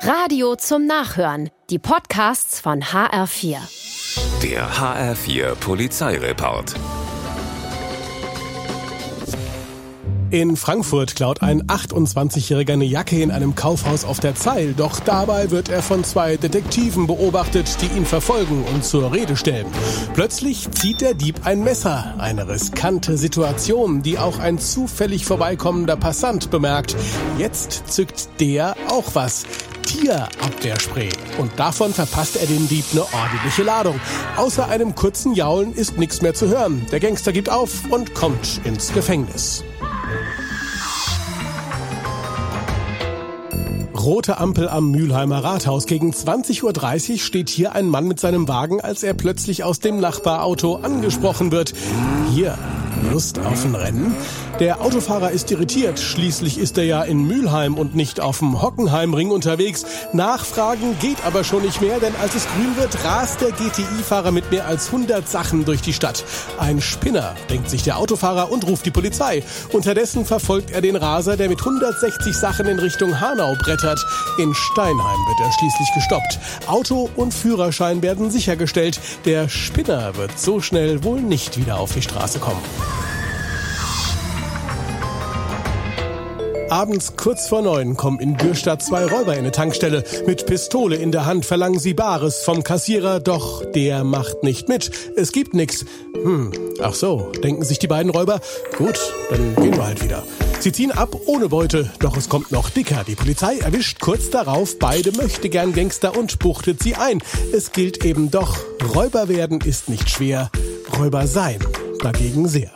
Radio zum Nachhören. Die Podcasts von HR4. Der HR4 Polizeireport. In Frankfurt klaut ein 28-Jähriger eine Jacke in einem Kaufhaus auf der Zeil, doch dabei wird er von zwei Detektiven beobachtet, die ihn verfolgen und zur Rede stellen. Plötzlich zieht der Dieb ein Messer, eine riskante Situation, die auch ein zufällig vorbeikommender Passant bemerkt. Jetzt zückt der auch was. Tierabwehrspray. Und davon verpasst er dem Dieb eine ordentliche Ladung. Außer einem kurzen Jaulen ist nichts mehr zu hören. Der Gangster gibt auf und kommt ins Gefängnis. Rote Ampel am Mülheimer Rathaus. Gegen 20.30 Uhr steht hier ein Mann mit seinem Wagen, als er plötzlich aus dem Nachbarauto angesprochen wird. Hier, Lust auf ein Rennen? Der Autofahrer ist irritiert. Schließlich ist er ja in Mülheim und nicht auf dem Hockenheimring unterwegs. Nachfragen geht aber schon nicht mehr, denn als es grün wird, rast der GTI-Fahrer mit mehr als 100 Sachen durch die Stadt. Ein Spinner, denkt sich der Autofahrer und ruft die Polizei. Unterdessen verfolgt er den Raser, der mit 160 Sachen in Richtung Hanau brettert. In Steinheim wird er schließlich gestoppt. Auto und Führerschein werden sichergestellt. Der Spinner wird so schnell wohl nicht wieder auf die Straße kommen. Abends kurz vor neun kommen in Dürstadt zwei Räuber in eine Tankstelle. Mit Pistole in der Hand verlangen sie Bares vom Kassierer, doch der macht nicht mit. Es gibt nix. Hm, ach so, denken sich die beiden Räuber. Gut, dann gehen wir halt wieder. Sie ziehen ab ohne Beute, doch es kommt noch dicker. Die Polizei erwischt kurz darauf beide möchtegern Gangster und buchtet sie ein. Es gilt eben doch, Räuber werden ist nicht schwer, Räuber sein dagegen sehr.